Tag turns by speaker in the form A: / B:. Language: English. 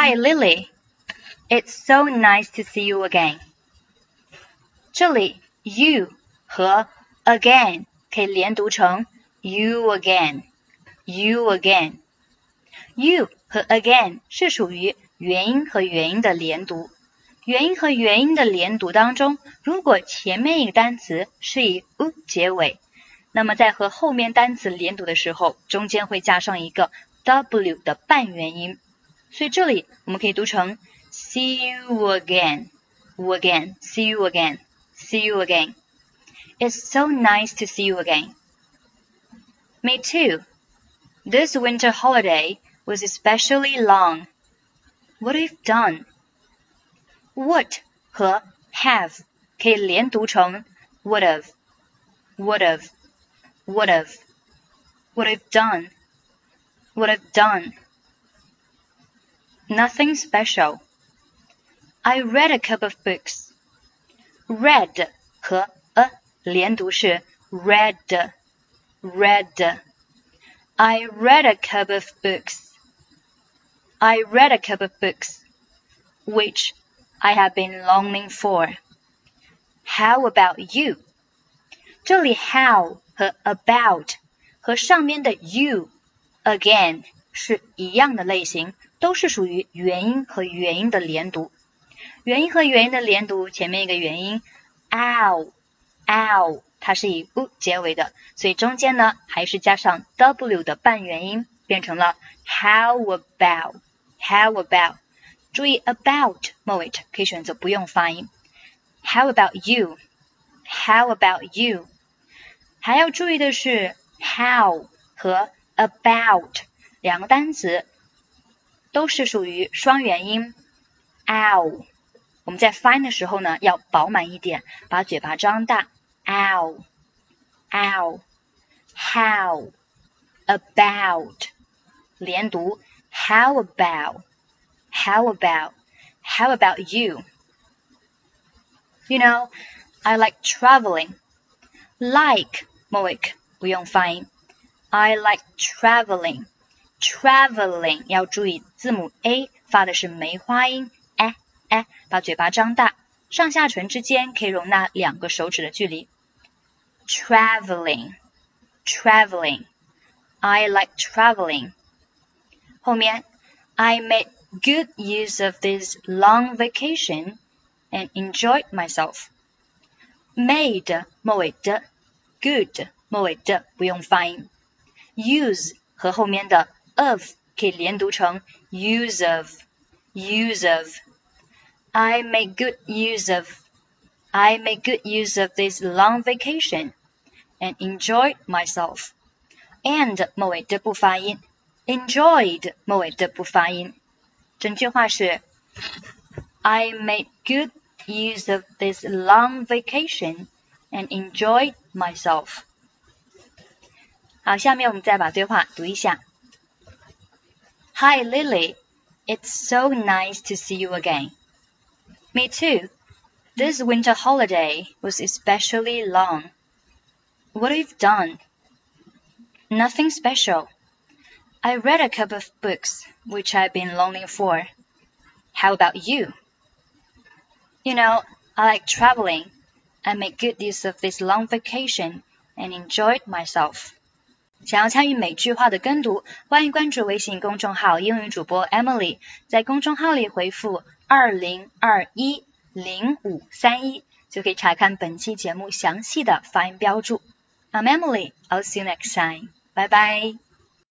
A: Hi Lily, it's so nice to see you again. 这里 you 和 again 可以连读成 you again, you again. You 和 again 是属于元音和元音的连读。元音和元音的连读当中，如果前面一个单词是以 u 结尾，那么在和后面单词连读的时候，中间会加上一个 w 的半元音。所以这里我们可以读成 see you again，again，see you again，see you again。It's so nice to see you again. Me too. This winter holiday was especially long. What have done? What 和 have 可以连读成 would have, would have, would have, would have done, would have done. Nothing special. I read a couple of books. Read 和 a 连读是 read, read. I read a couple of books. I read a couple of books, which I have been longing for. How about you? 这里 how 和 about 和上面的 you again 是一样的类型， 都是属于元音和元音的连读。元音和元音的连读，前面一个元音 ow ow，它是以 u 结尾的，所以中间呢还是加上 w 的半元音，变成了 how about。How about？注意 about 末尾可以选择不用发音。How about you？How about you？还要注意的是，how 和 about 两个单词都是属于双元音。ow，我们在发音的时候呢，要饱满一点，把嘴巴张大。ow，ow，how，about，连读。How about? How about? How about you? You know, I like traveling. Like 末尾不用发音。I like traveling. Traveling 要注意字母 a 发的是梅花音，哎哎，把嘴巴张大，上下唇之间可以容纳两个手指的距离。Traveling, traveling. I like traveling. 后面，I made good use of this long vacation and enjoyed myself. Made 末尾的，good 末尾的不用发音，use 和后面的 of 可以连读成 use of use of. I made good use of I made good use of this long vacation and enjoyed myself. And 末尾的不发音。enjoyed 末尾的不发音。整句话是：I made good use of this long vacation and enjoyed myself。好，下面我们再把对话读一下。 Hi Lily, it's so nice to see you again. Me too. This winter holiday was especially long. What have you done? Nothing special. I read a couple of books which I've been longing for. How about you? You know, I like traveling. I made good use of this long vacation and enjoyed myself. 想要参与每句话的跟读，欢迎关注微信公众号英语主播 Emily，在公众号里回复二零二一零五三一，就可以查看本期节目详细的发音标注。I'm Emily. I'll see you next time. 拜拜